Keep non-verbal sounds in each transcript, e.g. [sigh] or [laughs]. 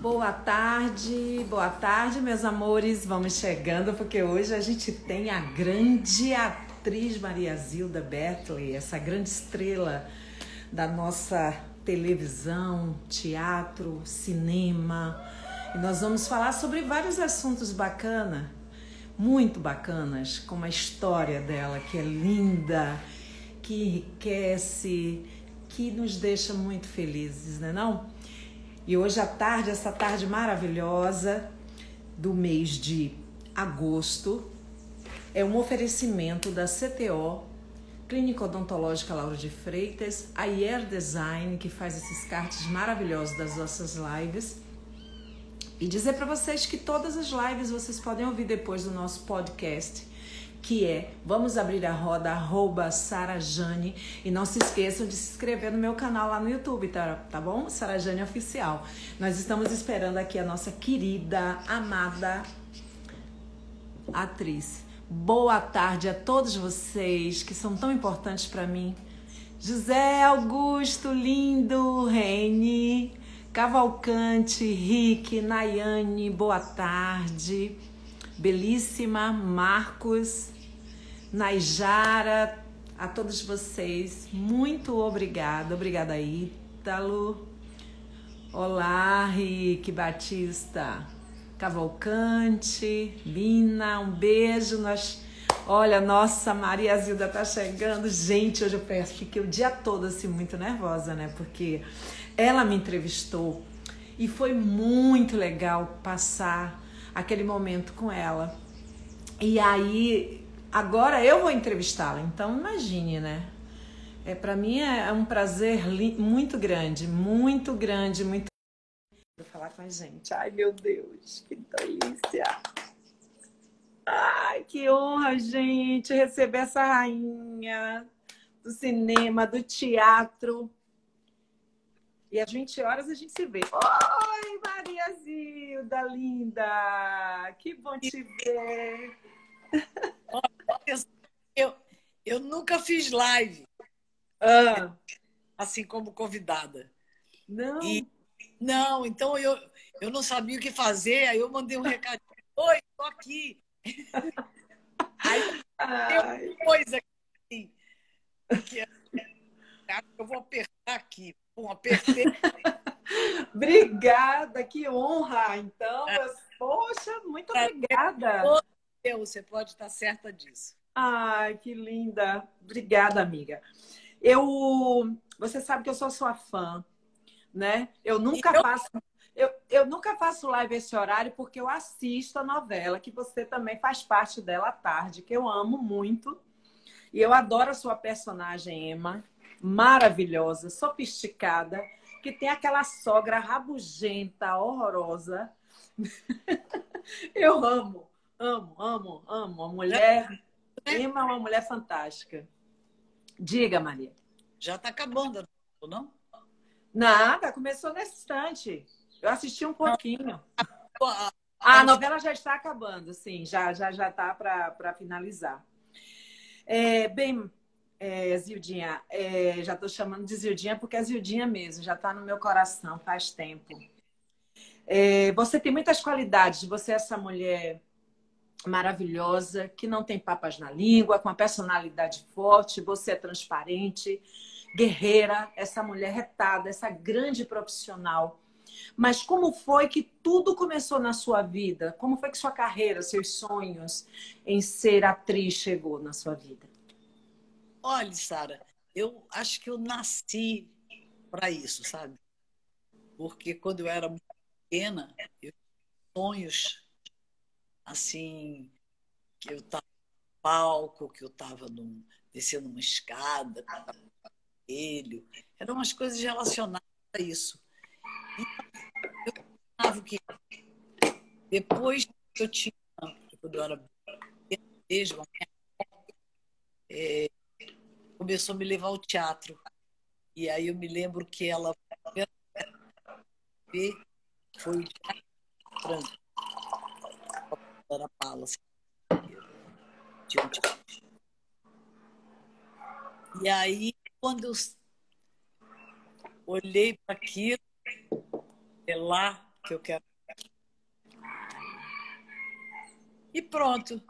Boa tarde, boa tarde, meus amores. Vamos chegando porque hoje a gente tem a grande atriz Maria Zilda Bertley, essa grande estrela da nossa televisão, teatro, cinema. E nós vamos falar sobre vários assuntos bacana, muito bacanas, como a história dela, que é linda, que enriquece, que nos deixa muito felizes, né não? E hoje à tarde, essa tarde maravilhosa do mês de agosto, é um oferecimento da CTO, Clínica Odontológica Lauro de Freitas, a Ier Design, que faz esses cards maravilhosos das nossas lives. E dizer para vocês que todas as lives vocês podem ouvir depois do nosso podcast que é Vamos Abrir a Roda, arroba Sarajane. E não se esqueçam de se inscrever no meu canal lá no YouTube, tá, tá bom? Sarajane Oficial. Nós estamos esperando aqui a nossa querida, amada atriz. Boa tarde a todos vocês que são tão importantes para mim. José Augusto, lindo, Rene, Cavalcante, Rick, Nayane, boa tarde. Belíssima, Marcos, Naijara, a todos vocês, muito obrigada. Obrigada, Ítalo. Olá, Rick Batista. Cavalcante, Lina, um beijo. Nós, olha, nossa Maria Zilda tá chegando. Gente, hoje eu peço, fiquei o dia todo assim muito nervosa, né? Porque ela me entrevistou e foi muito legal passar aquele momento com ela. E aí Agora eu vou entrevistá-la, então imagine, né? É, para mim é, é um prazer muito grande, muito grande, muito Vou falar com a gente. Ai, meu Deus, que delícia! Ai, que honra, gente, receber essa rainha do cinema, do teatro. E às 20 horas a gente se vê. Oi, Maria Zilda, linda! Que bom te ver! Eu, eu nunca fiz live. Ah. Assim como convidada. Não. E, não, então eu, eu não sabia o que fazer, aí eu mandei um recado. Oi, tô aqui. [laughs] Aí tem coisa assim, que eu vou apertar aqui. Bom, apertei. [laughs] Obrigada, que honra. Então, é. poxa, muito obrigada. Você pode estar certa disso. Ai, que linda. Obrigada, amiga. Eu, você sabe que eu sou sua fã, né? Eu nunca eu... faço eu, eu nunca faço live esse horário porque eu assisto a novela, que você também faz parte dela à tarde, que eu amo muito. E eu adoro a sua personagem, Emma. Maravilhosa, sofisticada, que tem aquela sogra rabugenta, horrorosa. [laughs] eu amo. Amo, amo, amo. A mulher. Emma é uma mulher fantástica. Diga, Maria. Já está acabando, não? Nada, começou nesse instante. Eu assisti um pouquinho. Ah, a novela já está acabando, sim, já já já está para finalizar. É, bem, é, Zildinha, é, já estou chamando de Zildinha porque é Zildinha mesmo, já está no meu coração faz tempo. É, você tem muitas qualidades, você é essa mulher maravilhosa, que não tem papas na língua, com a personalidade forte, você é transparente, guerreira, essa mulher retada, essa grande profissional. Mas como foi que tudo começou na sua vida? Como foi que sua carreira, seus sonhos em ser atriz chegou na sua vida? Olha, Sara, eu acho que eu nasci para isso, sabe? Porque quando eu era pequena, eu tinha sonhos assim, que eu estava no palco, que eu estava descendo uma escada, ele. Eram umas coisas relacionadas a isso. E eu pensava que depois que eu tinha, quando eu era mesmo, é, começou a me levar ao teatro. E aí eu me lembro que ela foi o teatro era Palace. E aí, quando eu olhei para aquilo, é lá que eu quero. E pronto.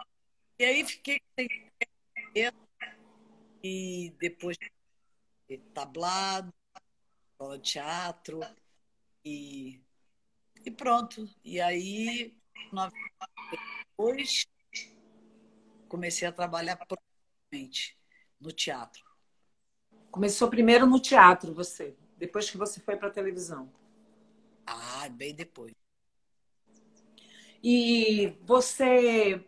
E aí fiquei sem e depois tablado, teatro e, e pronto. E aí, depois, comecei a trabalhar profissionalmente no teatro. Começou primeiro no teatro, você, depois que você foi para a televisão. Ah, bem depois. E você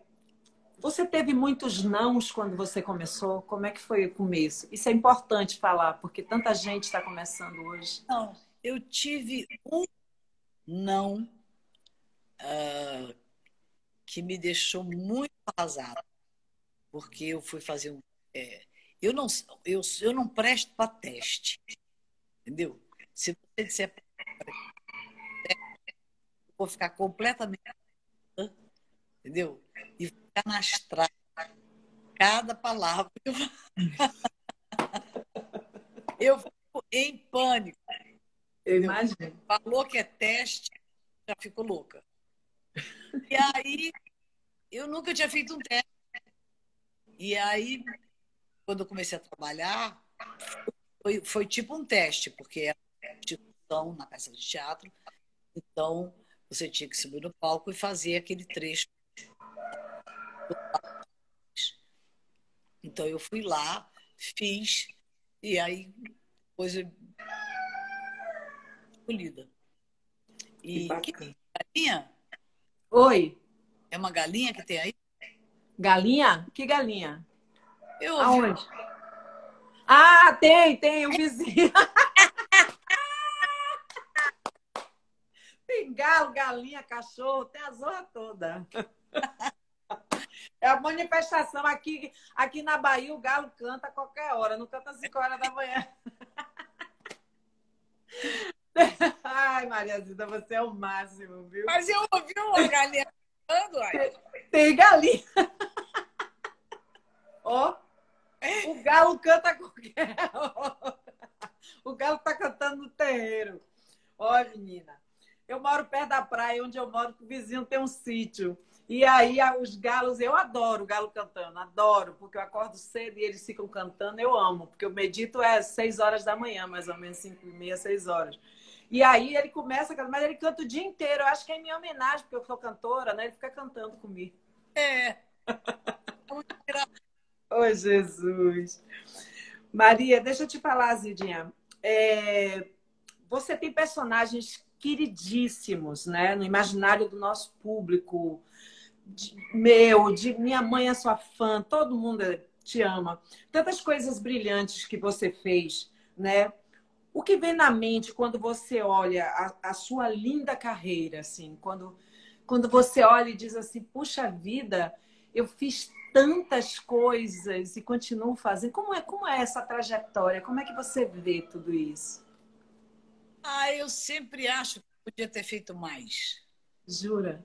você teve muitos nãos quando você começou? Como é que foi o começo? Isso é importante falar, porque tanta gente está começando hoje. Não, eu tive um não uh, que me deixou muito arrasada, porque eu fui fazer um. É, eu, não, eu, eu não presto para teste, entendeu? Se você disser. Eu vou ficar completamente. Entendeu? E ficar na estrada cada palavra. [laughs] Eu fico em pânico. Eu imagino. Falou que é teste, já fico louca. E aí, eu nunca tinha feito um teste. E aí, quando eu comecei a trabalhar, foi, foi tipo um teste, porque era instituição na peça de teatro. Então, você tinha que subir no palco e fazer aquele trecho então eu fui lá, fiz, e aí depois eu escolhida. E que, galinha? Oi. É uma galinha que tem aí? Galinha? Que galinha? Eu ouvi. Aonde? Ah, tem, tem, o vizinho. [laughs] tem galo, galinha, cachorro, tem a zona toda. É a manifestação. Aqui, aqui na Bahia, o galo canta a qualquer hora, não canta às 5 horas da manhã. Ai, Maria Zida, você é o máximo, viu? Mas eu ouvi uma galinha cantando, ai. Tem galinha. Ó, oh, o galo canta qualquer hora. O galo tá cantando no terreiro. Ó, menina, eu moro perto da praia, onde eu moro, o vizinho tem um sítio. E aí os galos, eu adoro o galo cantando, adoro, porque eu acordo cedo e eles ficam cantando, eu amo, porque eu medito é seis horas da manhã, mais ou menos cinco e meia, seis horas. E aí ele começa a cantar, mas ele canta o dia inteiro. Eu acho que é minha homenagem, porque eu sou cantora, né? Ele fica cantando comigo. É. [laughs] Oi, Jesus. Maria, deixa eu te falar, Zidinha. É... Você tem personagens queridíssimos, né? No imaginário do nosso público de, meu, de minha mãe é sua fã, todo mundo te ama. Tantas coisas brilhantes que você fez, né? O que vem na mente quando você olha a, a sua linda carreira, assim, quando, quando você olha e diz assim, puxa vida, eu fiz tantas coisas e continuo fazendo. Como é, como é essa trajetória? Como é que você vê tudo isso? Ah, eu sempre acho que podia ter feito mais. Jura?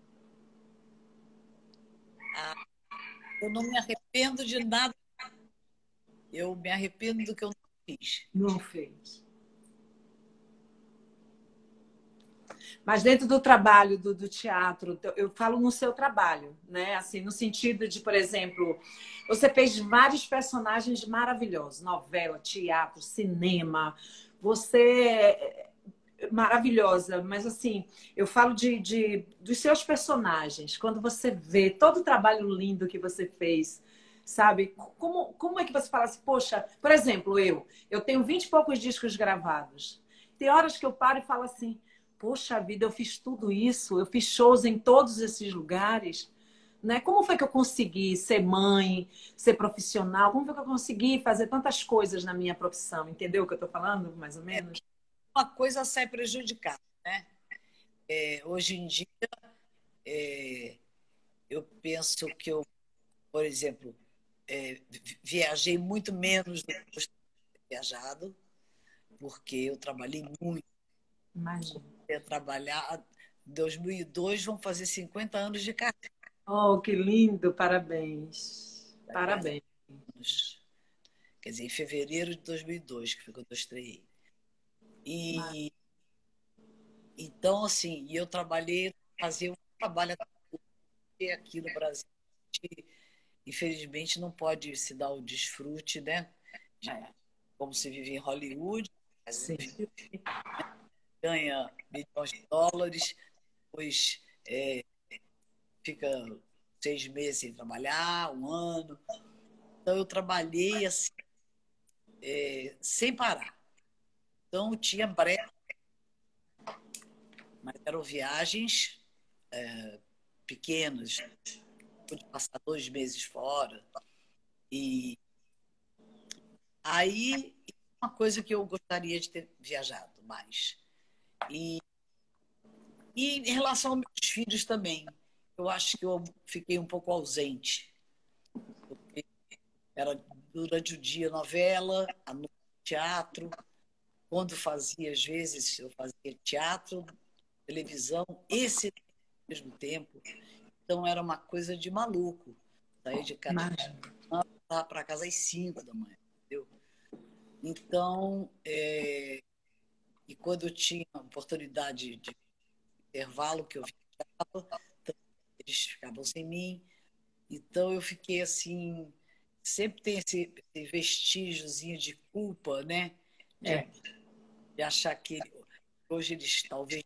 eu não me arrependo de nada. Eu me arrependo do que eu não fiz. Não fez. Mas dentro do trabalho do, do, teatro, eu falo no seu trabalho, né? Assim, no sentido de, por exemplo, você fez vários personagens maravilhosos, novela, teatro, cinema. Você maravilhosa, mas assim, eu falo de, de, dos seus personagens, quando você vê todo o trabalho lindo que você fez, sabe? Como, como é que você fala assim, poxa, por exemplo, eu, eu tenho vinte e poucos discos gravados. Tem horas que eu paro e falo assim, poxa vida, eu fiz tudo isso, eu fiz shows em todos esses lugares. Né? Como foi que eu consegui ser mãe, ser profissional? Como foi que eu consegui fazer tantas coisas na minha profissão? Entendeu o que eu estou falando, mais ou menos? uma coisa sai prejudicada. Né? É, hoje em dia, é, eu penso que eu, por exemplo, é, viajei muito menos do que eu viajado, porque eu trabalhei muito. Imagina. Trabalhar. Em 2002 vão fazer 50 anos de carreira. Oh, que lindo! Parabéns. Parabéns. Quer dizer, em fevereiro de 2002, que foi quando eu estreiei. E, Então, assim, eu trabalhei, fazia um trabalho aqui no Brasil. Infelizmente, não pode se dar o desfrute, né? De, como se vive em Hollywood. Sim. Ganha milhões de dólares, depois é, fica seis meses sem trabalhar, um ano. Então, eu trabalhei assim, é, sem parar. Então, tinha breve, mas eram viagens é, pequenas, de passar dois meses fora. E aí, uma coisa que eu gostaria de ter viajado mais. E, e em relação aos meus filhos também, eu acho que eu fiquei um pouco ausente. Era durante o dia novela, à noite teatro. Quando fazia, às vezes, eu fazia teatro, televisão esse ao mesmo tempo. Então era uma coisa de maluco. Sair de casa para casa às 5 da manhã, entendeu? Então, é... e quando eu tinha oportunidade de intervalo que eu viajava, eles ficavam sem mim. Então eu fiquei assim, sempre tem esse, esse vestígiozinho de culpa, né? De, é. de achar que hoje eles talvez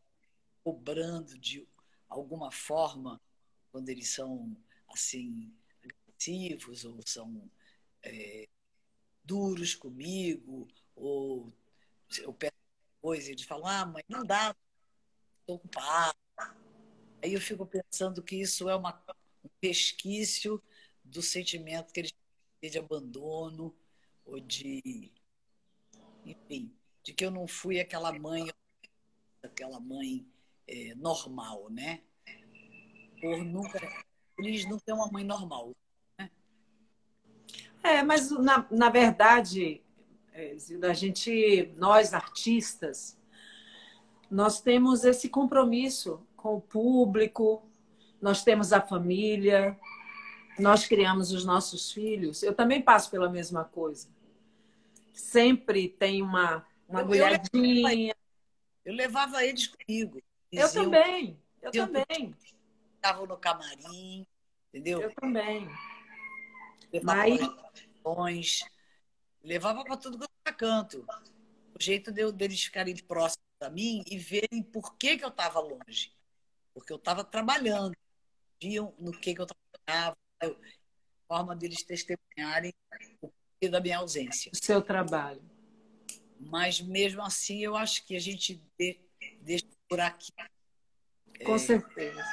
cobrando de alguma forma quando eles são assim agressivos ou são é, duros comigo ou eu peço coisa eles falam ah mãe não dá estou ocupado aí eu fico pensando que isso é uma, um resquício do sentimento que eles têm de abandono ou de enfim de que eu não fui aquela mãe aquela mãe é, normal né por nunca. Eles não têm uma mãe normal. Né? É, mas na, na verdade, a gente, nós artistas, nós temos esse compromisso com o público, nós temos a família, nós criamos os nossos filhos. Eu também passo pela mesma coisa. Sempre tem uma, uma eu, mulherzinha. Eu levava eles comigo. Eu também, eu também estavam no camarim, entendeu? Eu também. Levava Mas... levava para tudo quanto era canto. O jeito de, deles ficarem próximos a mim e verem por que, que eu estava longe. Porque eu estava trabalhando. Viam no que, que eu trabalhava. a forma deles testemunharem o porquê da minha ausência. O seu trabalho. Mas mesmo assim, eu acho que a gente deixa por aqui. Com é... certeza.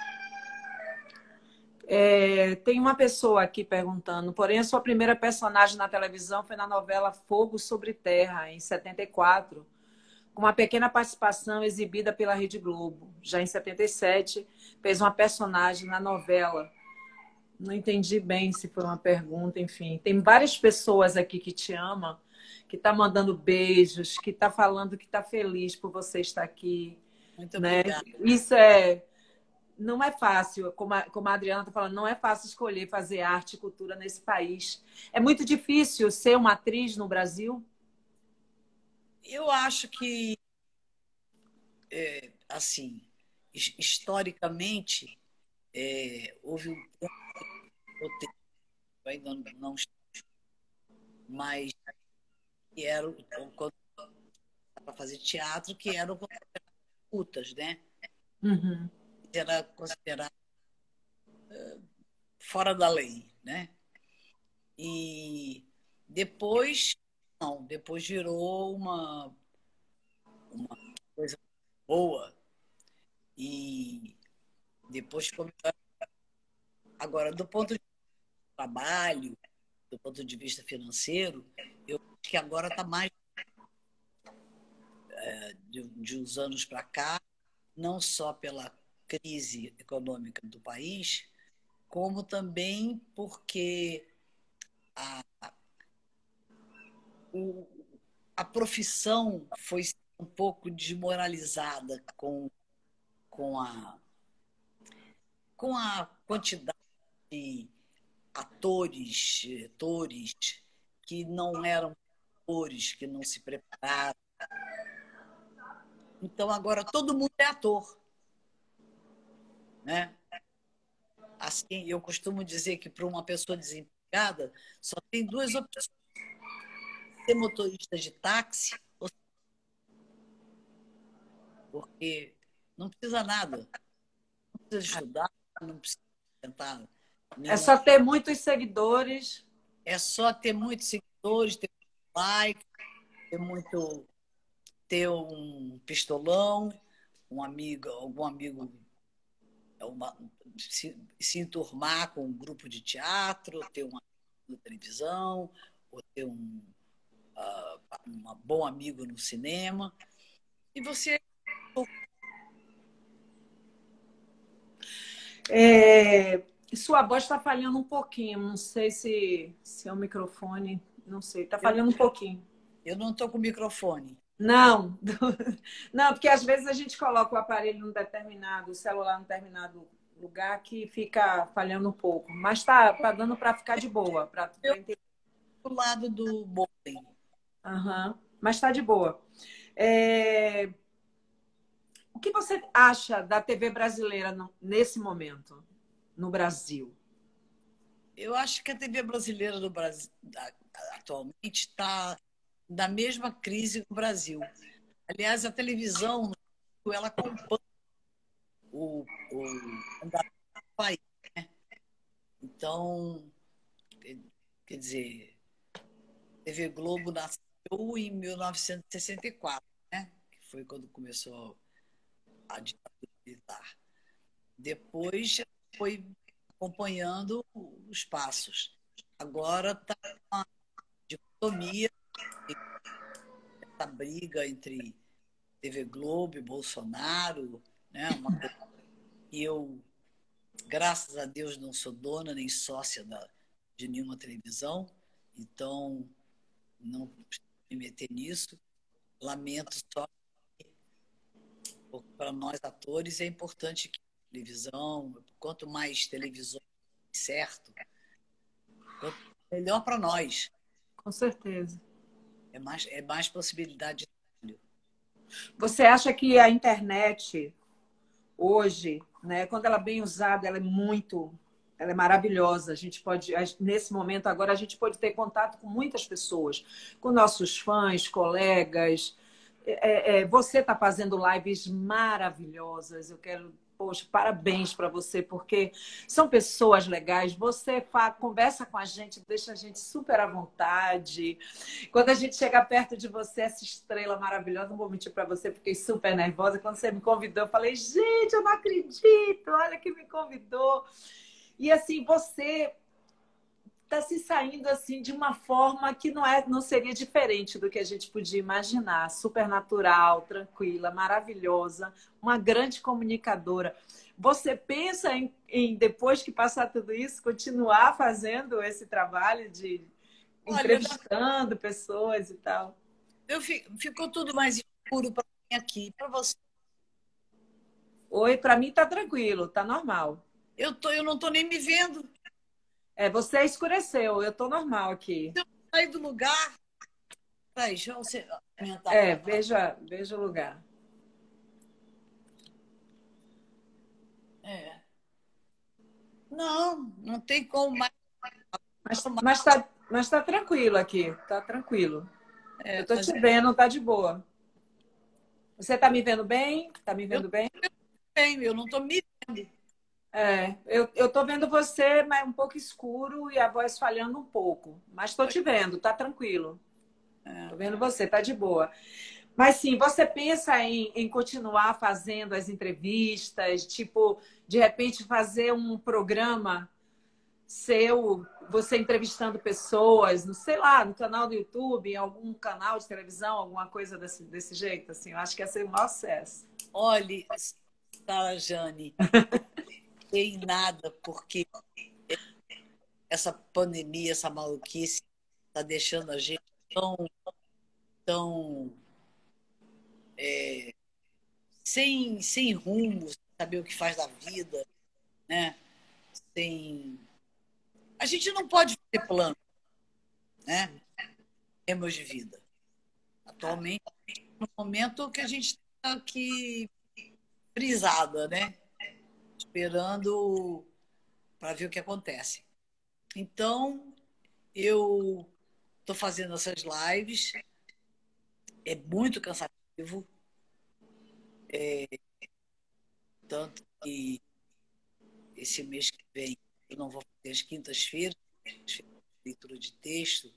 É, tem uma pessoa aqui perguntando, porém a sua primeira personagem na televisão foi na novela Fogo sobre Terra, em 74, com uma pequena participação exibida pela Rede Globo. Já em 77, fez uma personagem na novela. Não entendi bem se foi uma pergunta, enfim. Tem várias pessoas aqui que te amam, que tá mandando beijos, que tá falando que tá feliz por você estar aqui. Muito né? obrigada. Isso é não é fácil, como a, como a Adriana está falando, não é fácil escolher fazer arte e cultura nesse país. É muito difícil ser uma atriz no Brasil? Eu acho que, é, assim, historicamente, é, houve um tempo, ainda não mas que era para fazer teatro, que eram putas, né? Uhum era considerado uh, fora da lei, né? E depois, não, depois virou uma, uma coisa boa. E depois Agora, do ponto de vista do trabalho, do ponto de vista financeiro, eu acho que agora está mais é, de, de uns anos para cá, não só pela crise econômica do país, como também porque a, o, a profissão foi um pouco desmoralizada com, com, a, com a quantidade de atores, atores que não eram atores, que não se prepararam. Então agora todo mundo é ator. Né? Assim, eu costumo dizer que para uma pessoa desempregada só tem duas opções: ser motorista de táxi, porque não precisa nada, não precisa estudar, não precisa tentar. É só ter muitos seguidores. É só ter muitos seguidores, ter like, ter muito, ter um pistolão, um amigo, algum amigo uma, se, se enturmar com um grupo de teatro, ter uma televisão, ou ter um, uh, um bom amigo no cinema. E você. É, sua voz está falhando um pouquinho. Não sei se, se é o microfone. Não sei, está falhando um pouquinho. Eu não estou com microfone. Não, [laughs] não, porque às vezes a gente coloca o aparelho num determinado, o celular num determinado lugar que fica falhando um pouco. Mas tá, tá dando para ficar de boa. Pra... Do lado do bowling. Uhum. Mas está de boa. É... O que você acha da TV brasileira nesse momento, no Brasil? Eu acho que a TV brasileira do Brasil atualmente está da mesma crise que o Brasil. Aliás, a televisão ela acompanha o, o país. Né? Então, quer dizer, TV Globo nasceu em 1964, né? que foi quando começou a ditadura militar. Depois foi acompanhando os passos. Agora está uma dicotomia, essa briga entre TV Globo e Bolsonaro, né? Uma e eu, graças a Deus, não sou dona nem sócia da, de nenhuma televisão, então não me meter nisso. Lamento só para nós atores é importante que televisão, quanto mais televisão certo, melhor para nós. Com certeza. É mais, é mais possibilidade de trabalho. Você acha que a internet hoje né? Quando ela é bem usada, ela é muito, ela é maravilhosa. A gente pode, nesse momento agora, a gente pode ter contato com muitas pessoas, com nossos fãs, colegas. É, é, você está fazendo lives maravilhosas. Eu quero Poxa, parabéns para você, porque são pessoas legais. Você fala, conversa com a gente, deixa a gente super à vontade. Quando a gente chega perto de você, essa estrela maravilhosa, não vou mentir para você, fiquei super nervosa. Quando você me convidou, eu falei, gente, eu não acredito, olha que me convidou. E assim, você está se saindo assim de uma forma que não é não seria diferente do que a gente podia imaginar. Super natural tranquila maravilhosa uma grande comunicadora. Você pensa em, em depois que passar tudo isso continuar fazendo esse trabalho de Olha, entrevistando pessoas e tal? Eu fico, ficou tudo mais escuro para mim aqui. Para você? Oi para mim tá tranquilo tá normal. Eu tô eu não tô nem me vendo é, você escureceu, eu tô normal aqui. Eu sair do lugar. Peraí, deixa eu aumentar. É, veja, veja o lugar. É. Não, não tem como mais. Mas, mas, tá, mas tá tranquilo aqui, tá tranquilo. É, eu tô te vendo, tá de boa. Você tá me vendo bem? Tá me vendo eu, bem? Bem, eu não tô me vendo. É, eu, eu tô vendo você, mas um pouco escuro e a voz falhando um pouco. Mas estou te vendo, tá tranquilo. É. Tô vendo você, tá de boa. Mas sim, você pensa em, em continuar fazendo as entrevistas, tipo, de repente fazer um programa seu, você entrevistando pessoas, não sei lá, no canal do YouTube, em algum canal de televisão, alguma coisa desse, desse jeito, assim, eu acho que ia ser um maior sucesso. Olhe, Sara Jane, [laughs] em nada, porque essa pandemia, essa maluquice está deixando a gente tão, tão é, sem, sem rumo, sem saber o que faz da vida, né? Sem... A gente não pode ter plano, né? Temos de vida. Atualmente, no momento que a gente aqui frisada, né? Esperando para ver o que acontece. Então, eu estou fazendo essas lives. É muito cansativo. É, tanto que esse mês que vem eu não vou fazer as quintas-feiras, leitura de texto,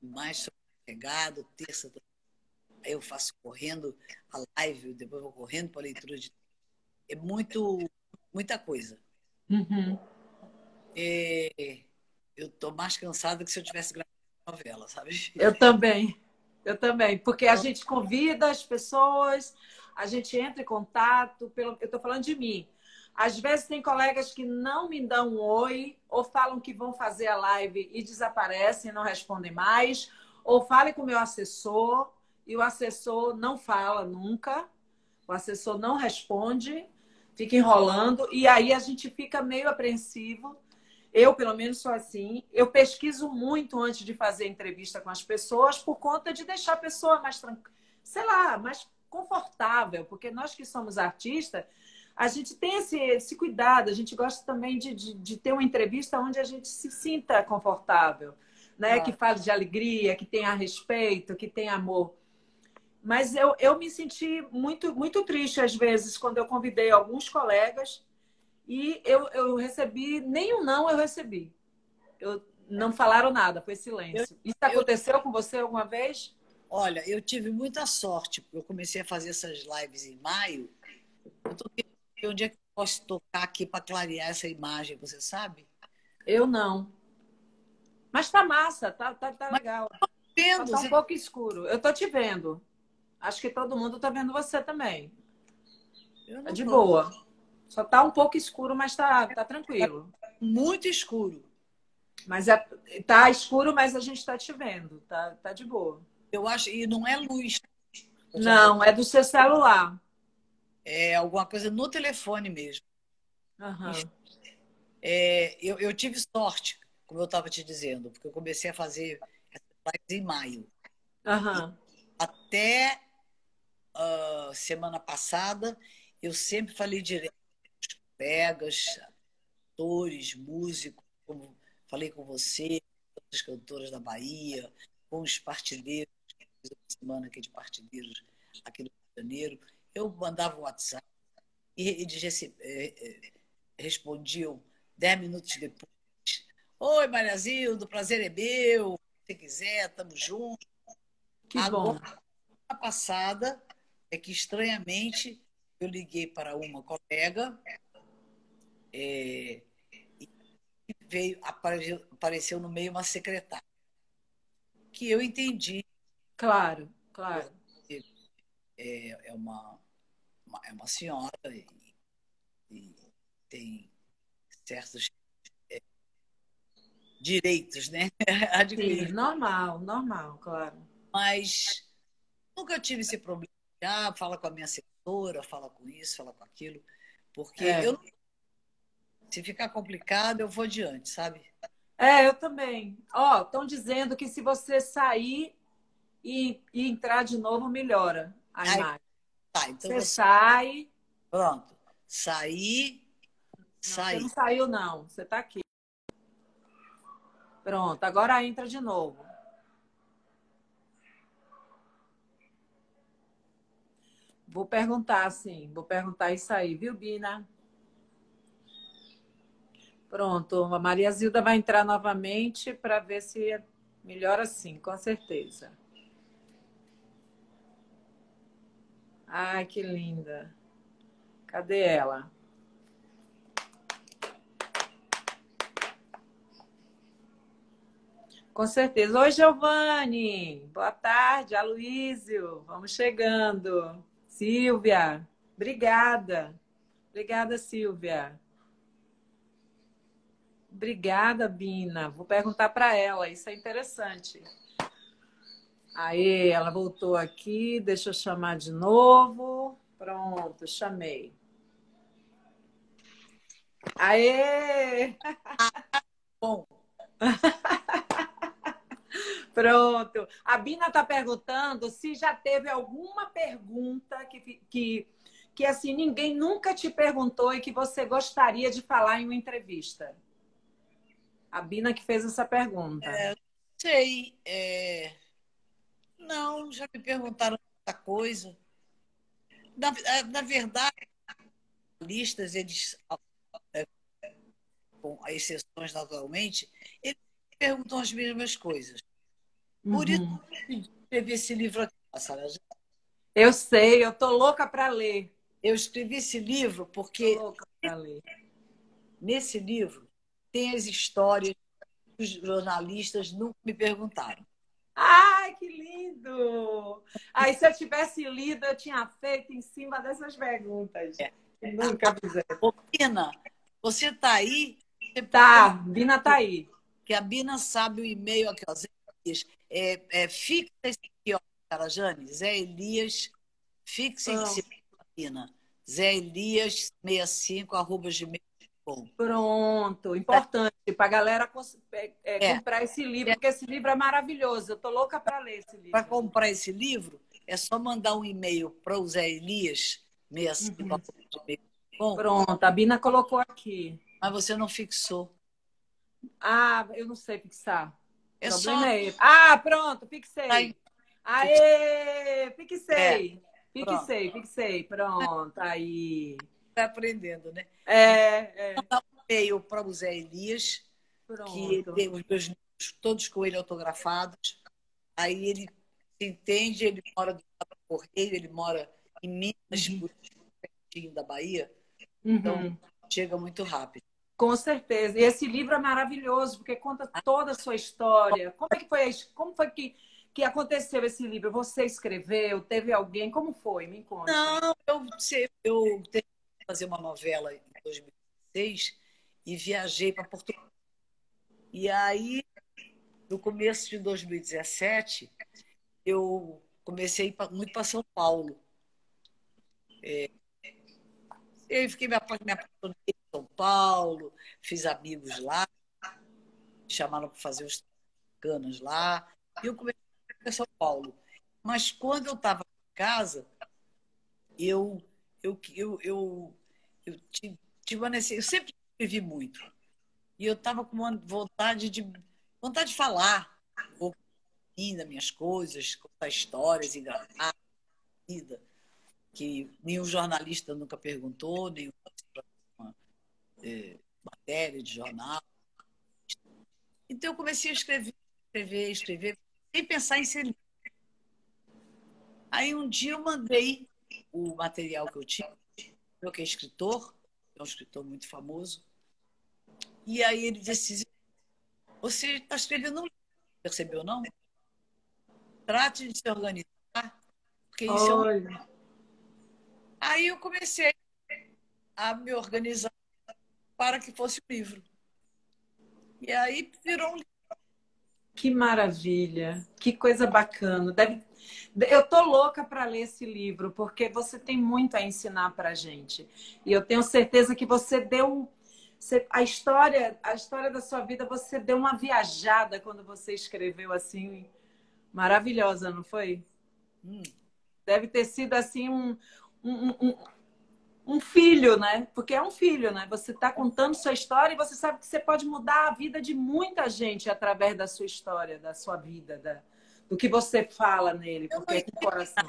mais sossegado, terça aí eu faço correndo a live, depois vou correndo para a leitura de é muito muita coisa. Uhum. É, eu estou mais cansada que se eu tivesse gravado novela, sabe? Eu também, eu também, porque a gente convida as pessoas, a gente entra em contato, pelo, eu estou falando de mim. Às vezes tem colegas que não me dão um oi, ou falam que vão fazer a live e desaparecem, não respondem mais, ou fale com o meu assessor e o assessor não fala nunca, o assessor não responde, fica enrolando, e aí a gente fica meio apreensivo. Eu, pelo menos, sou assim. Eu pesquiso muito antes de fazer entrevista com as pessoas por conta de deixar a pessoa mais tranquila, sei lá, mais confortável, porque nós que somos artistas, a gente tem esse, esse cuidado, a gente gosta também de, de, de, ter uma entrevista onde a gente se sinta confortável, né? Que fale de alegria, que tenha respeito, que tenha amor. Mas eu, eu me senti muito, muito triste às vezes quando eu convidei alguns colegas e eu, eu recebi, nenhum não eu recebi. Eu, não falaram nada, foi silêncio. Isso aconteceu eu, com você alguma vez? Olha, eu tive muita sorte, porque eu comecei a fazer essas lives em maio. Eu tô onde é que eu posso tocar aqui para clarear essa imagem, você sabe? Eu não. Mas tá massa, tá, tá, tá legal. Vendo, tá um pouco escuro. Eu tô te vendo. Acho que todo mundo tá vendo você também. É de tô. boa. Só tá um pouco escuro, mas tá, tá tranquilo. Muito escuro. Mas é, tá escuro, mas a gente tá te vendo. Tá, tá de boa. Eu acho, e não é luz. Não, é do seu celular. É alguma coisa no telefone mesmo. Uhum. É, eu, eu, tive sorte, como eu estava te dizendo, porque eu comecei a fazer em maio. Uhum. Até uh, semana passada, eu sempre falei direto colegas, atores, músicos, como falei com você, com as cantoras da Bahia, com os partideiros, fiz uma semana aqui de partideiros aqui no Rio de Janeiro eu mandava o WhatsApp e eles é, é, respondiam dez minutos depois. Oi, Maria Zildo, prazer é meu. Se quiser, estamos juntos. Que Agora, bom. Passada é que, estranhamente, eu liguei para uma colega é, e veio, apareceu, apareceu no meio uma secretária. Que eu entendi. Claro, claro é, é, uma, uma, é uma senhora e, e tem certos é, direitos, né? [laughs] Sim, normal, normal, claro. Mas nunca tive esse problema. Ah, fala com a minha assessora, fala com isso, fala com aquilo. Porque é. eu se ficar complicado, eu vou adiante, sabe? É, eu também. Ó, estão dizendo que se você sair e, e entrar de novo, melhora a Aí, imagem. Tá, então você, você sai. Pronto. Saí. Saí. Você não saiu, não. Você está aqui. Pronto, agora entra de novo. Vou perguntar, sim. Vou perguntar isso aí, viu, Bina? Pronto, a Maria Zilda vai entrar novamente para ver se melhora sim, com certeza. Ai, que linda. Cadê ela? Com certeza. Oi, Giovanni. Boa tarde, Aloísio. Vamos chegando. Silvia, obrigada. Obrigada, Silvia. Obrigada, Bina. Vou perguntar para ela. Isso é interessante. Aí, ela voltou aqui. Deixa eu chamar de novo. Pronto, chamei. Aê! [laughs] Bom. [laughs] Pronto. A Bina está perguntando se já teve alguma pergunta que, que, que assim ninguém nunca te perguntou e que você gostaria de falar em uma entrevista. A Bina que fez essa pergunta. É, sei. É... Não, já me perguntaram muita coisa. Na, na verdade, listas, eles, é, com exceções naturalmente, eles perguntam as mesmas coisas. Por uhum. isso, eu escrevi esse livro aqui, Sara. Eu sei, eu tô louca para ler. Eu escrevi esse livro porque nesse livro tem as histórias que os jornalistas nunca me perguntaram. Ai, que lindo! Aí, se eu tivesse lido, eu tinha feito em cima dessas perguntas. É. Nunca fizeram. Ô, Bina, você está aí? Você tá. Bina está aí. Que a Bina sabe o e-mail aqui, ó. É, é, fixa esse aqui, ó, Carajane. Zé Elias, em cima Bina. Zé Elias 65, arroba gmail Pronto, importante para a galera é, é, é, comprar esse livro, porque esse livro é maravilhoso. Eu tô louca para ler esse livro. Para comprar esse livro, é só mandar um e-mail para o Zé Elias, 65. Uhum. Pronto, a Bina colocou aqui. Mas você não fixou. Ah, eu não sei fixar. É só... Ah, pronto, fixei. Aê, fixei. É. Fixei, fixei. Pronto, aí. Está aprendendo, né? É, é. Mandar um e-mail para o Zé Elias, Pronto. que tem os meus livros todos com ele autografados. Aí ele se entende, ele mora do Correio, ele mora em Minas, uhum. pertinho da Bahia. Então, uhum. chega muito rápido. Com certeza. E esse livro é maravilhoso, porque conta toda a sua história. Como é que foi, como foi que, que aconteceu esse livro? Você escreveu? Teve alguém? Como foi? Me conta. Não, eu, eu tentei fazer uma novela em 2006 e viajei para Portugal. E aí, no começo de 2017, eu comecei muito para São Paulo. É, eu fiquei me apaixonando em São Paulo, fiz amigos lá, me chamaram para fazer os canas lá, e eu comecei para São Paulo. Mas quando eu estava em casa, eu, eu, eu, eu, eu tive, tive uma eu sempre escrevi muito. E eu estava com uma vontade de vontade de falar das minhas coisas, contar histórias engraçadas, vida que nenhum jornalista nunca perguntou, nenhum é, matéria de jornal. Então eu comecei a escrever, escrever, escrever, sem pensar em ser Aí um dia eu mandei o material que eu tinha, eu que é escritor, é um escritor muito famoso, e aí ele disse, você está escrevendo um livro, percebeu não? Trate de se organizar, porque isso Olha. é um Aí eu comecei a me organizar para que fosse o livro. E aí virou um livro. Que maravilha, que coisa bacana. Deve... Eu tô louca para ler esse livro, porque você tem muito a ensinar para gente. E eu tenho certeza que você deu a história, a história da sua vida, você deu uma viajada quando você escreveu assim, maravilhosa, não foi? Hum. Deve ter sido assim um, um, um, um filho, né? Porque é um filho, né? Você está contando sua história e você sabe que você pode mudar a vida de muita gente através da sua história, da sua vida, da, do que você fala nele, porque é coração.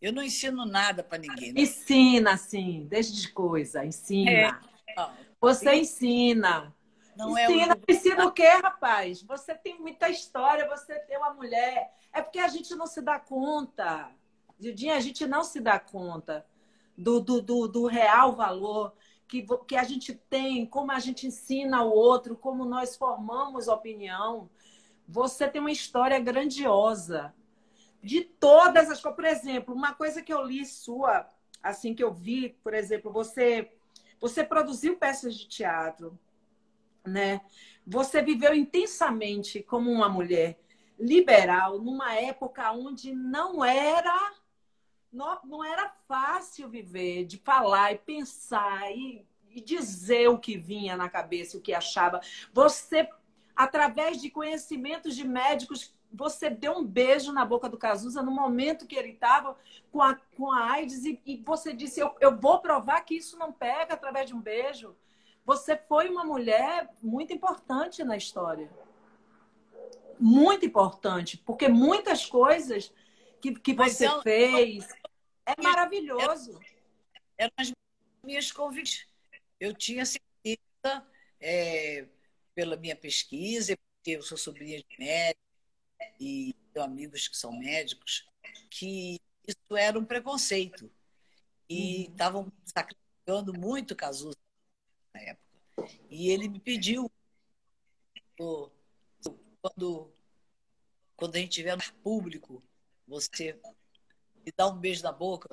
Eu não ensino nada para ninguém. Né? Ensina, sim, desde coisa, ensina. É. Você ensina. Não é ensina, é ensina o quê, rapaz? Você tem muita história, você tem uma mulher. É porque a gente não se dá conta. Didinha, a gente não se dá conta do, do, do, do real valor que, que a gente tem, como a gente ensina o outro, como nós formamos opinião. Você tem uma história grandiosa de todas as coisas. Por exemplo, uma coisa que eu li sua, assim que eu vi, por exemplo, você você produziu peças de teatro, né? Você viveu intensamente como uma mulher liberal numa época onde não era não, não era fácil viver, de falar e pensar e, e dizer o que vinha na cabeça, o que achava. Você, através de conhecimentos de médicos você deu um beijo na boca do Cazuza no momento que ele estava com a, com a AIDS e, e você disse: eu, eu vou provar que isso não pega através de um beijo. Você foi uma mulher muito importante na história. Muito importante, porque muitas coisas que, que você eu, fez é maravilhoso. Eram as minhas convicções. Eu tinha certeza, é, pela minha pesquisa, porque eu sou sobrinha de médico e tenho amigos que são médicos, que isso era um preconceito. E uhum. estavam uhum. sacrificando muito Cazuza na época. E ele me pediu, quando, quando a gente estiver no público, você me dá um beijo na boca.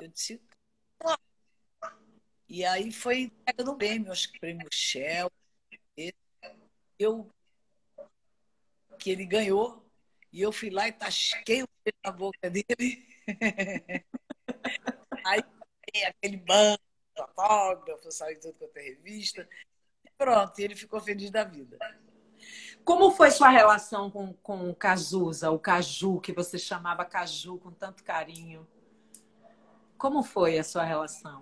Eu disse, claro. E aí foi entrega no prêmio, acho que prêmio Shell. Eu, que ele ganhou, e eu fui lá e tasquei o beijo na boca dele. [laughs] aí aquele banco fotógrafo, saiu tudo quanto é revista. Pronto, e ele ficou feliz da vida. Como foi sua relação com, com o Cazuza, o Caju, que você chamava Caju com tanto carinho? Como foi a sua relação?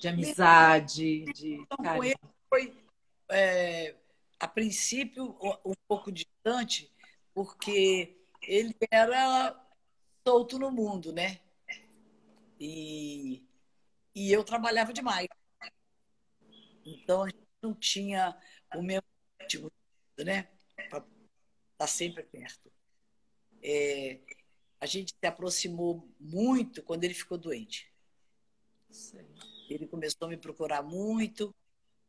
De amizade, de carinho? Foi, é, a princípio, um pouco distante, porque ele era solto no mundo, né? E e eu trabalhava demais. Então, a gente não tinha o mesmo né? Para estar sempre perto. É, a gente se aproximou muito quando ele ficou doente. Sim. Ele começou a me procurar muito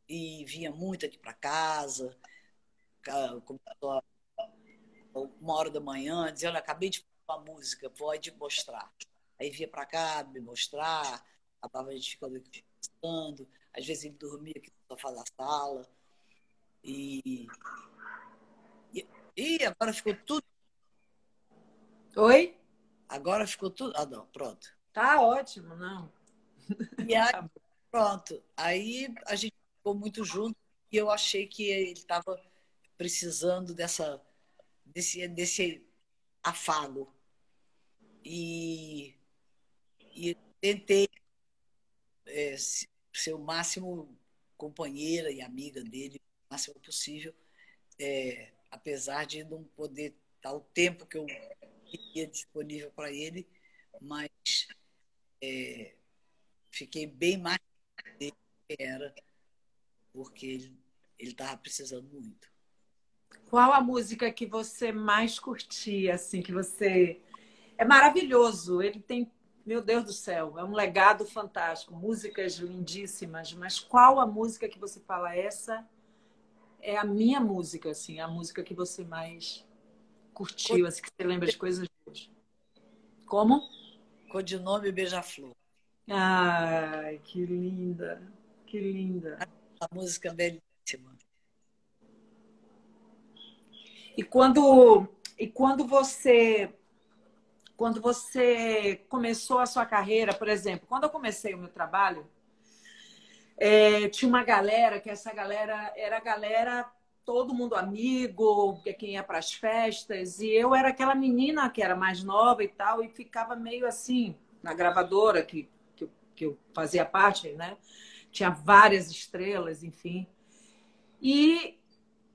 e vinha muito aqui para casa. Começou uma hora da manhã, dizia, olha, acabei de fazer uma música, pode mostrar. Aí vinha para cá me mostrar, acabava a gente ficando aqui conversando, às vezes ele dormia aqui no sofá da sala. E, e agora ficou tudo. Oi? Agora ficou tudo. Ah, não, pronto. Tá ótimo, não. E aí, tá pronto. Aí a gente ficou muito junto e eu achei que ele estava precisando dessa, desse, desse afago. E, e tentei é, ser o máximo companheira e amiga dele, o máximo possível, é, apesar de não poder dar o tempo que eu queria disponível para ele, mas é, fiquei bem mais dele que era, porque ele estava precisando muito. Qual a música que você mais curtia, assim, que você... É maravilhoso, ele tem meu Deus do céu, é um legado fantástico, músicas lindíssimas, mas qual a música que você fala essa é a minha música, assim, a música que você mais curtiu, assim, que você lembra de coisas boas? Como? Codinome Beija-Flor. Ai, que linda, que linda. A música é belíssima. E quando, e quando você quando você começou a sua carreira, por exemplo, quando eu comecei o meu trabalho, é, tinha uma galera, que essa galera era a galera, todo mundo amigo, que quem ia para as festas, e eu era aquela menina que era mais nova e tal, e ficava meio assim, na gravadora que, que, que eu fazia parte, né? Tinha várias estrelas, enfim. E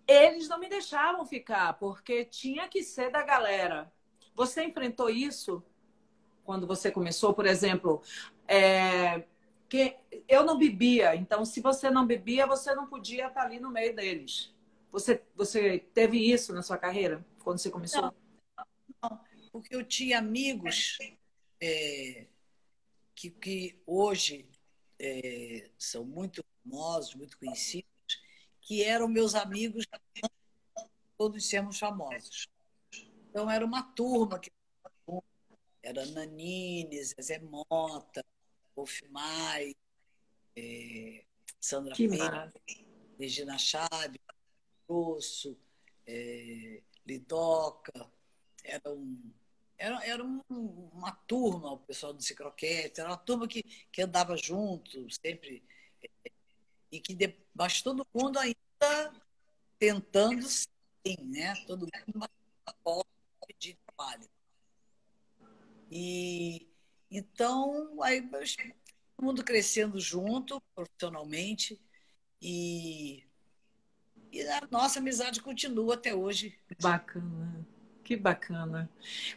eles não me deixavam ficar, porque tinha que ser da galera. Você enfrentou isso quando você começou, por exemplo? É, que eu não bebia, então se você não bebia, você não podia estar ali no meio deles. Você, você teve isso na sua carreira quando você começou? Não, não porque eu tinha amigos é, que, que hoje é, são muito famosos, muito conhecidos, que eram meus amigos, todos sermos famosos. Então, era uma turma que era Nanine, Zezé Mota, Wolf Mai, é, Sandra que Regina Chaves, Grosso, é, Lidoca. Era, um, era, era um, uma turma, o pessoal do Cicroquete, era uma turma que, que andava junto, sempre. É, e que, mas todo mundo ainda tentando sim, né? Todo mundo pobre de trabalho. E então, aí todo mundo crescendo junto, profissionalmente, e, e a nossa amizade continua até hoje. Bacana. Que bacana.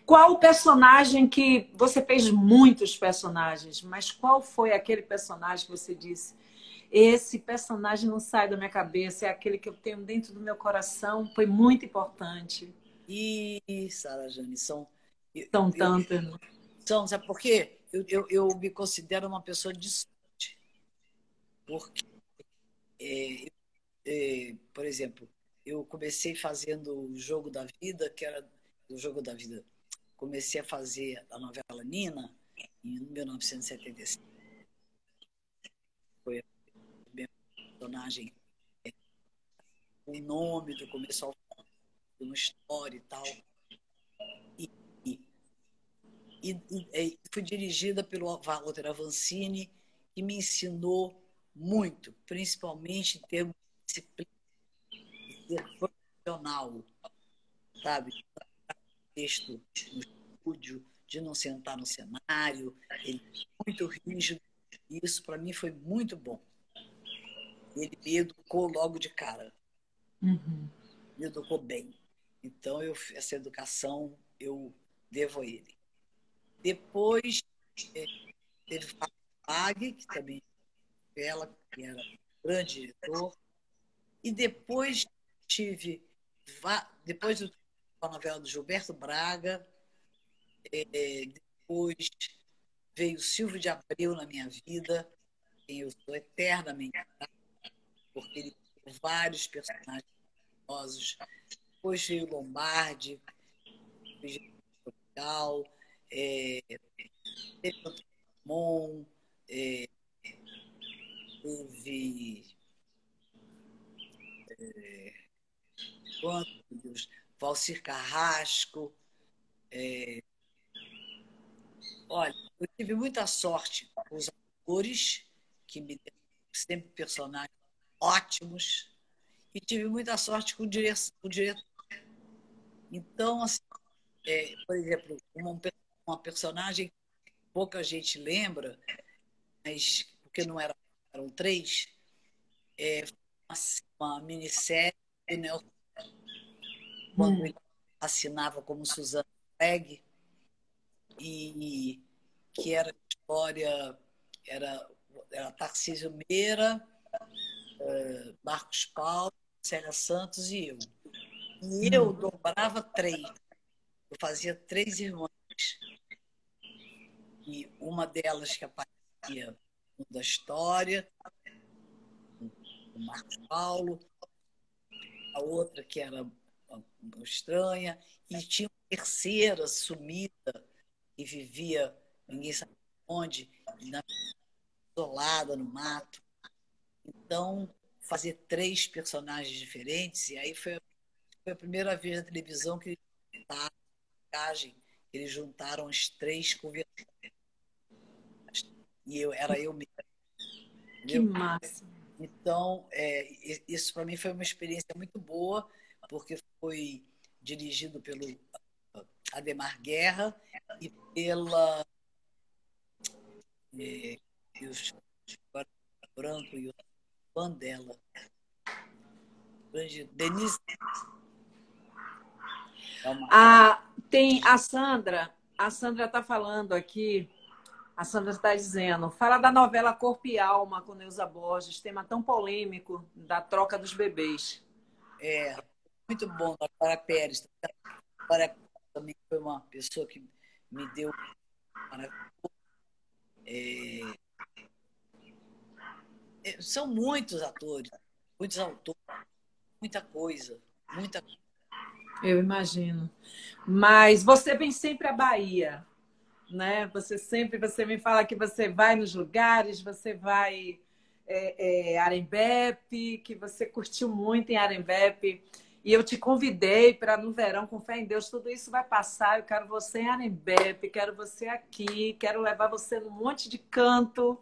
Qual o personagem que você fez muitos personagens, mas qual foi aquele personagem que você disse? Esse personagem não sai da minha cabeça, é aquele que eu tenho dentro do meu coração, foi muito importante. E, Sara Jane, são. São tantas. São, sabe por quê? Eu, eu, eu me considero uma pessoa de sorte. Porque, é, é, por exemplo, eu comecei fazendo o Jogo da Vida, que era o Jogo da Vida. Comecei a fazer a novela Nina em 1975. Foi a minha personagem, é, o nome do começo ao uma história e tal. E, e, e, e fui dirigida pelo Walter Avancini, que me ensinou muito, principalmente em termos de disciplina, de ser profissional, sabe? Texto no estúdio, de não sentar no cenário, ele é muito rígido. Isso para mim foi muito bom. Ele me educou logo de cara. Uhum. Me educou bem. Então, eu, essa educação eu devo a ele. Depois, é, teve Fábio que também ela, que era grande diretor. E depois tive, depois da novela do Gilberto Braga, é, depois veio Silvio de Abreu na minha vida, quem eu sou eternamente porque ele tem vários personagens famosos depois veio Lombardi, Tropical, é, teve Mon, é, teve. É? Valcir Carrasco. É, olha, eu tive muita sorte com os atores, que me deram sempre personagens ótimos, e tive muita sorte com o diretor, o então, assim, é, por exemplo, uma personagem que pouca gente lembra, mas porque não era, eram três, é uma, minissérie do Nelson, quando hum. ele assinava como Suzana Peg, e que era história, era, era Tarcísio Meira, é, Marcos Paulo, Célia Santos e eu. E eu dobrava três. Eu fazia três irmãs. E uma delas que aparecia da história, o Marcos Paulo, a outra que era estranha, e tinha uma terceira sumida e vivia, ninguém sabe onde, na, isolada no mato. Então, fazer três personagens diferentes, e aí foi foi a primeira vez na televisão que eles juntaram os três conversando. E eu, era eu mesmo. Que massa! Então, é, isso para mim foi uma experiência muito boa, porque foi dirigido pelo Ademar Guerra e pela. É, branco e o fã dela. Denise a, tem a Sandra, a Sandra está falando aqui, a Sandra está dizendo, fala da novela Corpo e Alma com Neuza Borges, tema tão polêmico da troca dos bebês. É, muito bom, da Clara Pérez. Também foi uma pessoa que me deu é, é, são muitos atores, muitos autores, muita coisa, muita coisa. Eu imagino. Mas você vem sempre à Bahia, né? Você sempre, você me fala que você vai nos lugares, você vai é, é, Arembepe, que você curtiu muito em Arembepe. E eu te convidei para no verão, com fé em Deus, tudo isso vai passar. Eu quero você em Arembepe, quero você aqui, quero levar você num monte de canto.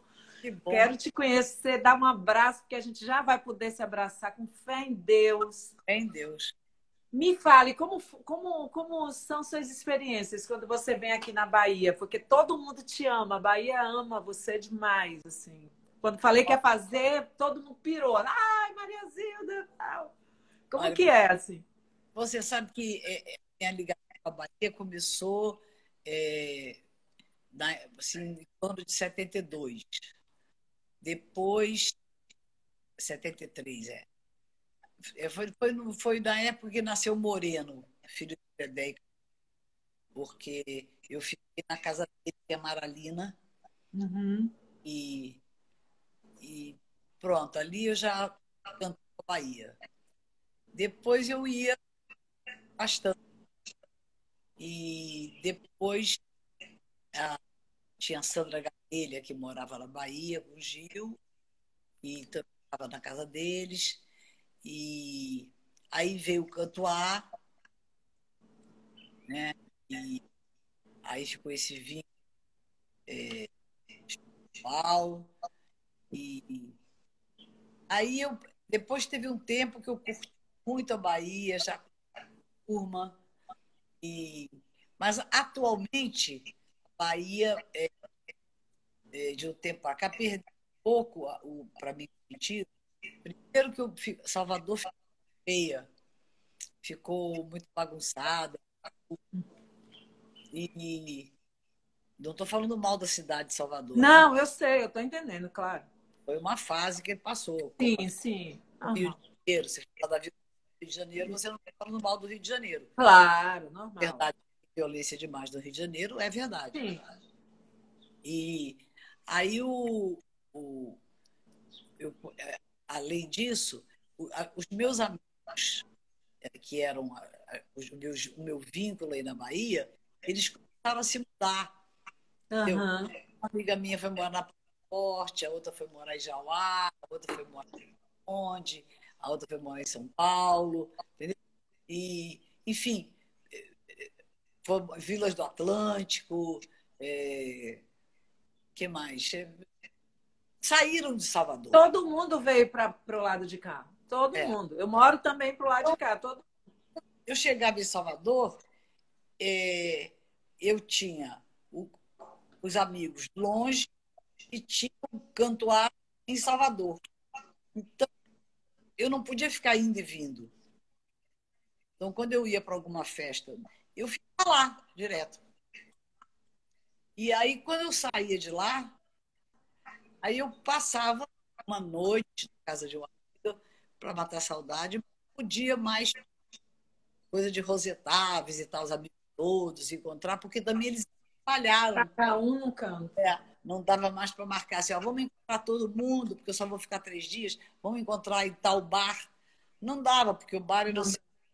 Quero te conhecer, dar um abraço, porque a gente já vai poder se abraçar com fé em Deus. Fé em Deus Me fale, como, como, como são suas experiências quando você vem aqui na Bahia? Porque todo mundo te ama, a Bahia ama você demais, assim. Quando falei que ia fazer, todo mundo pirou. Ai, Maria Zilda, tal. Como Olha, que é, assim? Você sabe que é, é, a ligação com a Bahia começou é, na, assim, em torno de 72. Depois, 73, é. É. Foi, foi, foi na época que nasceu Moreno, filho de Pedeca, porque eu fiquei na casa dele, que é Maralina, uhum. e, e pronto, ali eu já cantava Bahia. Depois eu ia bastante. E depois a, tinha a Sandra Gadelha, que morava na Bahia, com o Gil, e também estava na casa deles. E aí veio o Cantuá, né? E aí ficou esse vinho é, e aí eu depois teve um tempo que eu curti muito a Bahia, já turma. E, mas atualmente a Bahia é, é, de um tempo para cá perdeu um pouco para mim sentido. Primeiro que o Salvador ficou feia, ficou muito bagunçada. E não estou falando mal da cidade de Salvador. Né? Não, né? eu sei, eu estou entendendo, claro. Foi uma fase que ele passou. Sim, sim. Uhum. Rio de Janeiro, você fala da vida Rio de Janeiro, você não está falando mal do Rio de Janeiro. Claro, normal. Verdade, violência demais do Rio de Janeiro é verdade. Sim. E aí o, o eu, é, além disso, os meus amigos é, que eram os meus, o meu vínculo aí na Bahia, eles começaram a se mudar. Uhum. Uma amiga minha foi morar na Porte, a outra foi morar em Jauá, a outra foi morar em Onde, a outra foi morar em São Paulo, entendeu? E, enfim, Vilas do Atlântico, é, que mais? Saíram de Salvador. Todo mundo veio para o lado de cá. Todo é. mundo. Eu moro também para o lado de cá. Todo... Eu chegava em Salvador, é, eu tinha o, os amigos longe e tinha o cantoar em Salvador. Então, eu não podia ficar indo e vindo. Então, quando eu ia para alguma festa, eu ficava lá direto. E aí, quando eu saía de lá, aí eu passava uma noite na casa de uma amiga para matar a saudade, podia mais coisa de rosetar, visitar os amigos todos, encontrar, porque também eles falharam. Cada um no canto. É não dava mais para marcar assim, ó, vamos encontrar todo mundo, porque eu só vou ficar três dias, vamos encontrar em tal bar. Não dava, porque o bar era no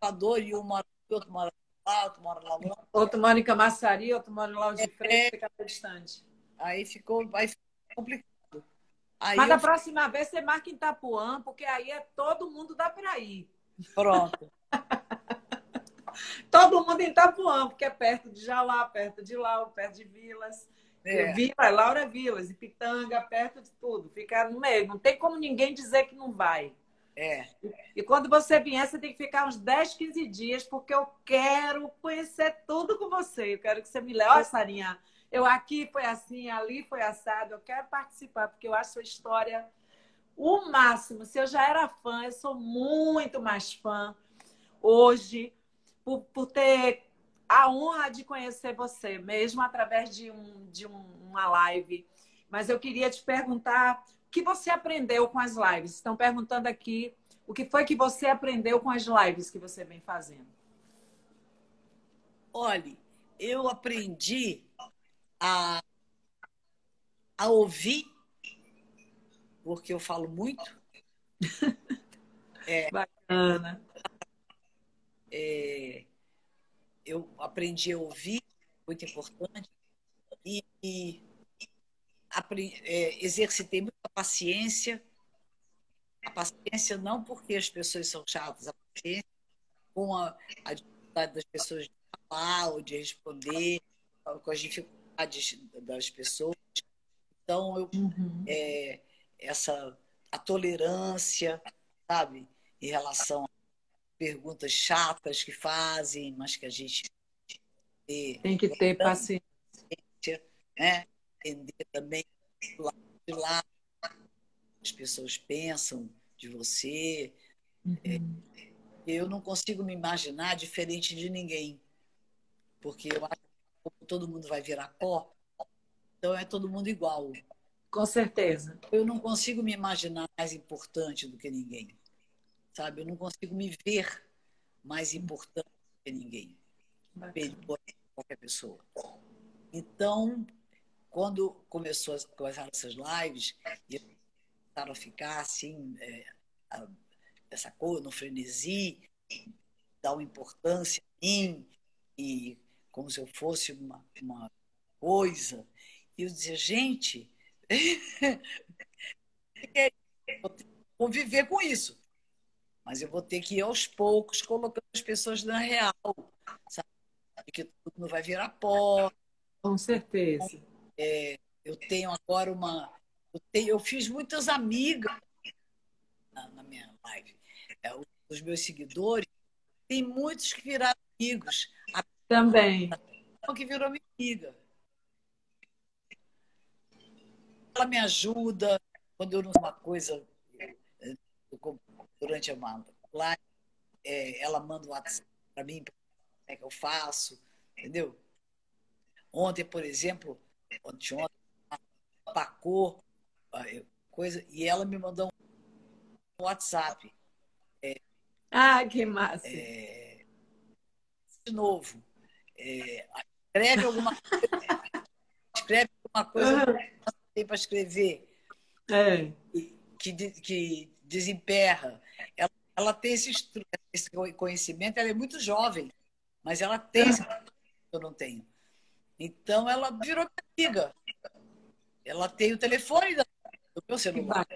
Salvador e um mora aqui, outro mora lá, outro mora lá. Outro, outro mora em Camaçari, outro mora lá de frente, é, ficava distante. Aí ficou, aí ficou complicado. Aí Mas eu... da próxima vez você marca em Itapuã, porque aí é todo mundo dá para ir. Pronto. [laughs] todo mundo em Itapuã, porque é perto de Jalá, perto de lá, perto de Vilas. É. Vila, Laura Vilas, e Pitanga, perto de tudo. Fica no meio. Não tem como ninguém dizer que não vai. É. E quando você vier, você tem que ficar uns 10, 15 dias, porque eu quero conhecer tudo com você. Eu quero que você me leve. Olha, Sarinha, eu aqui foi assim, ali foi assado. Eu quero participar, porque eu acho sua história o máximo. Se eu já era fã, eu sou muito mais fã hoje, por, por ter a honra de conhecer você, mesmo através de, um, de um, uma live. Mas eu queria te perguntar o que você aprendeu com as lives. Estão perguntando aqui o que foi que você aprendeu com as lives que você vem fazendo. Olhe, eu aprendi a, a ouvir, porque eu falo muito. [laughs] É, Bacana. É, eu aprendi a ouvir, muito importante, e, e é, exercitei muita paciência. A paciência não porque as pessoas são chatas, a paciência com a, a dificuldade das pessoas de falar ou de responder, com as dificuldades das pessoas. Então, eu, uhum. é, essa a tolerância, sabe, em relação perguntas chatas que fazem, mas que a gente tem que ter paciência, né? Entender também de lá as pessoas pensam de você. Uhum. Eu não consigo me imaginar diferente de ninguém, porque eu acho todo mundo vai virar pó, então é todo mundo igual. Com certeza. Eu não consigo me imaginar mais importante do que ninguém, sabe? Eu não consigo me ver mais importante do que ninguém, qualquer pessoa. Então, quando começou começaram essas lives e começaram a ficar assim é, a, essa coisa no frenesi dar uma importância a mim e como se eu fosse uma, uma coisa e eu dizia gente [laughs] vou viver com isso mas eu vou ter que ir aos poucos colocando as pessoas na real sabe que tudo não vai virar pó com certeza é, eu tenho agora uma. Eu, tenho, eu fiz muitas amigas na, na minha live. É, os meus seguidores, tem muitos que viraram amigos. Também. Que virou minha amiga. Ela me ajuda quando eu não uma coisa durante a live. É, ela manda um WhatsApp para mim, como é que eu faço, entendeu? Ontem, por exemplo, ontem, ontem pacou coisa, e ela me mandou um WhatsApp. É, ah, que massa! É, de novo, é, escreve alguma coisa, escreve alguma coisa que tem para escrever, é. que, que desemperra. Ela, ela tem esse, esse conhecimento, ela é muito jovem, mas ela tem esse que eu não tenho. Então ela virou minha amiga. Ela tem o telefone do meu celular.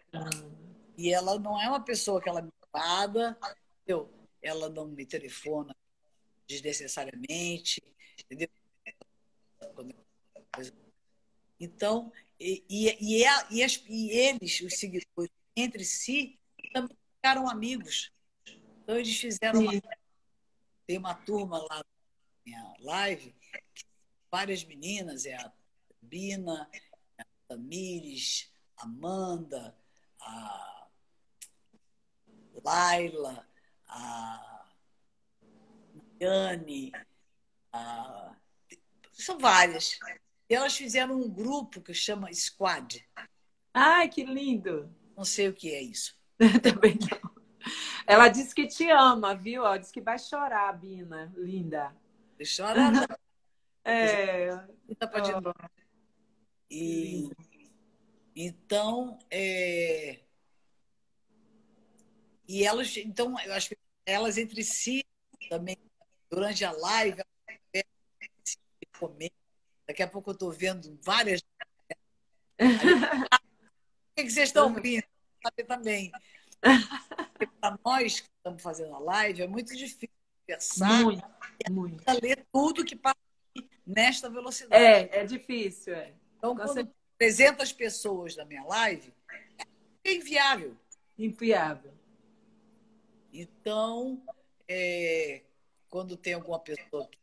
E ela não é uma pessoa que ela me paga, ela não me telefona desnecessariamente? Então, e, e, e, e, as, e eles, os seguidores, entre si, também ficaram amigos. Então, eles fizeram uma, tem uma turma lá na minha live várias meninas, é a Bina, a Tamires, a Amanda, a Laila, a Yane, a... são várias. E elas fizeram um grupo que chama Squad. Ai, que lindo! Não sei o que é isso. [laughs] Também não. Ela disse que te ama, viu? Ela disse que vai chorar, Bina. Linda. Chora não. [laughs] É. Oh. E então é, e elas então eu acho que elas entre si também durante a live daqui a pouco eu estou vendo várias [laughs] o que vocês estão ouvindo saber também para nós que estamos fazendo a live é muito difícil conversar muito, muito. ler tudo que passa nesta velocidade. É, é difícil. É. Então, quando você... 300 pessoas na minha live, é inviável. Inviável. Então, é, quando tem alguma pessoa que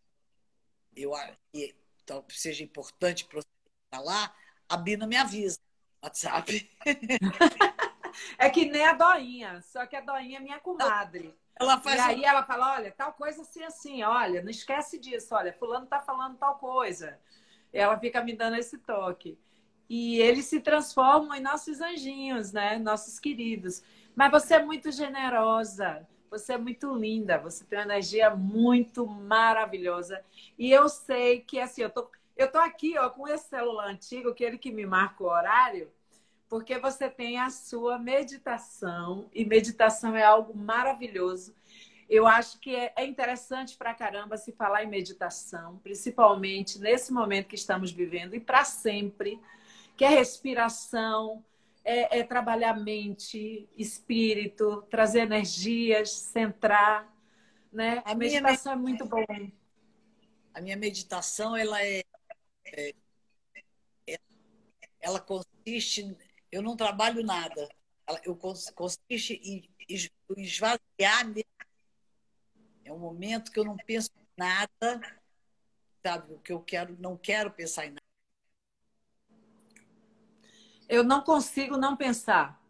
eu que então, seja importante para você falar, a Bina me avisa. WhatsApp. [laughs] é que nem a Doinha, só que a Doinha é minha comadre. Ela faz e aí ela fala, olha, tal coisa assim, assim, olha, não esquece disso, olha, fulano tá falando tal coisa. Ela fica me dando esse toque. E eles se transformam em nossos anjinhos, né? Nossos queridos. Mas você é muito generosa, você é muito linda, você tem uma energia muito maravilhosa. E eu sei que, assim, eu tô, eu tô aqui, ó, com esse celular antigo, aquele que me marca o horário, porque você tem a sua meditação, e meditação é algo maravilhoso. Eu acho que é, é interessante para caramba se falar em meditação, principalmente nesse momento que estamos vivendo e para sempre, que é respiração, é, é trabalhar mente, espírito, trazer energias, centrar, né? A meditação minha... é muito bom. A minha meditação ela é, é ela consiste eu não trabalho nada. Eu consiste em esvaziar momento que eu não penso em nada, sabe? O que eu quero, não quero pensar em nada. Eu não consigo não pensar.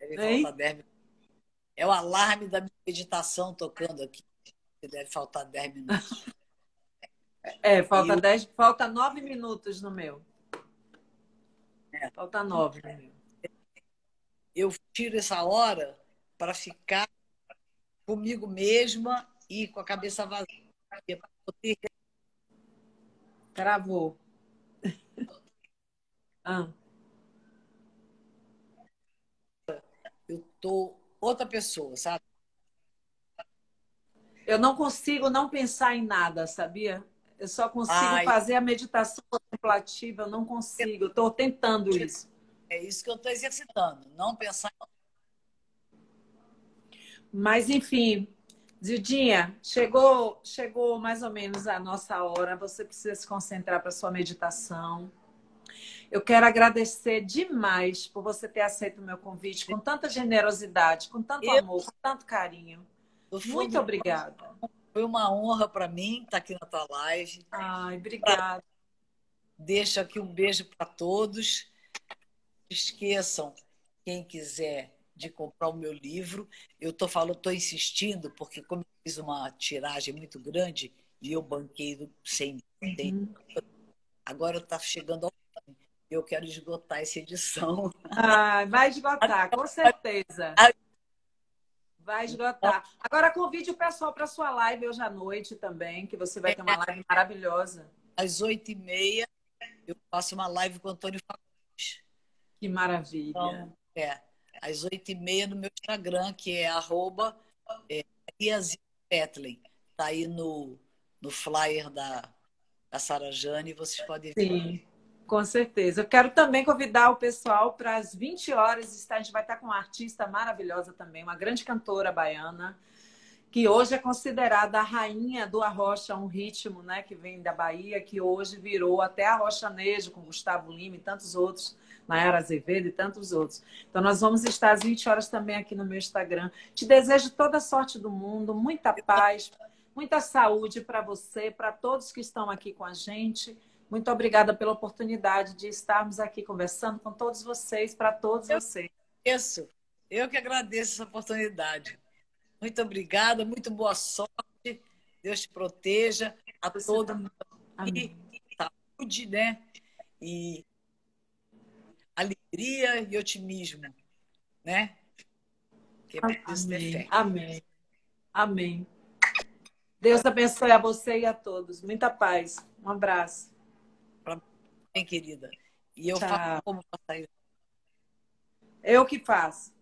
Deve faltar 10 minutos. É o alarme da meditação tocando aqui. Deve faltar 10 minutos. É, falta dez, falta nove minutos no meu. É. Falta nove no meu. Eu tiro essa hora para ficar comigo mesma e com a cabeça vazia. Poder... Travou. Ah. Eu tô outra pessoa, sabe? Eu não consigo não pensar em nada, sabia? Eu só consigo Ai. fazer a meditação contemplativa, eu não consigo. Estou tentando isso. É isso que eu estou exercitando, não pensar. Mas, enfim, Zildinha, chegou, chegou mais ou menos a nossa hora. Você precisa se concentrar para sua meditação. Eu quero agradecer demais por você ter aceito o meu convite com tanta generosidade, com tanto eu... amor, com tanto carinho. Muito obrigada. Foi uma honra para mim estar aqui na tua live. Ai, obrigada. Deixo aqui um beijo para todos. Esqueçam, quem quiser, de comprar o meu livro. Eu estou falando, estou insistindo, porque como eu fiz uma tiragem muito grande e eu banquei sem, sem uhum. agora está chegando ao. Eu quero esgotar essa edição. Ah, vai esgotar, com certeza. Vai esgotar. Agora convide o pessoal para sua live hoje à noite também, que você vai ter uma live maravilhosa. Às oito e meia eu faço uma live com o Antônio Fagundes. Que maravilha. Então, é, às oito e meia no meu Instagram, que é arroba é, Está aí no, no flyer da, da Sara Jane, vocês podem ver. Sim. Com certeza. Eu quero também convidar o pessoal para as 20 horas. A gente vai estar com uma artista maravilhosa também, uma grande cantora baiana, que hoje é considerada a rainha do arrocha, um ritmo né, que vem da Bahia, que hoje virou até arrochanejo com Gustavo Lima e tantos outros, Nayara Azevedo e tantos outros. Então, nós vamos estar às 20 horas também aqui no meu Instagram. Te desejo toda a sorte do mundo, muita paz, muita saúde para você, para todos que estão aqui com a gente. Muito obrigada pela oportunidade de estarmos aqui conversando com todos vocês, para todos eu vocês. Isso. Eu que agradeço essa oportunidade. Muito obrigada, muito boa sorte. Deus te proteja a Você todos. E saúde, né? E alegria e otimismo, né? Que é Amém. Amém. Amém. Deus abençoe a você e a todos. Muita paz. Um abraço bem, querida. E eu Tchau. faço como sair. Eu que faço.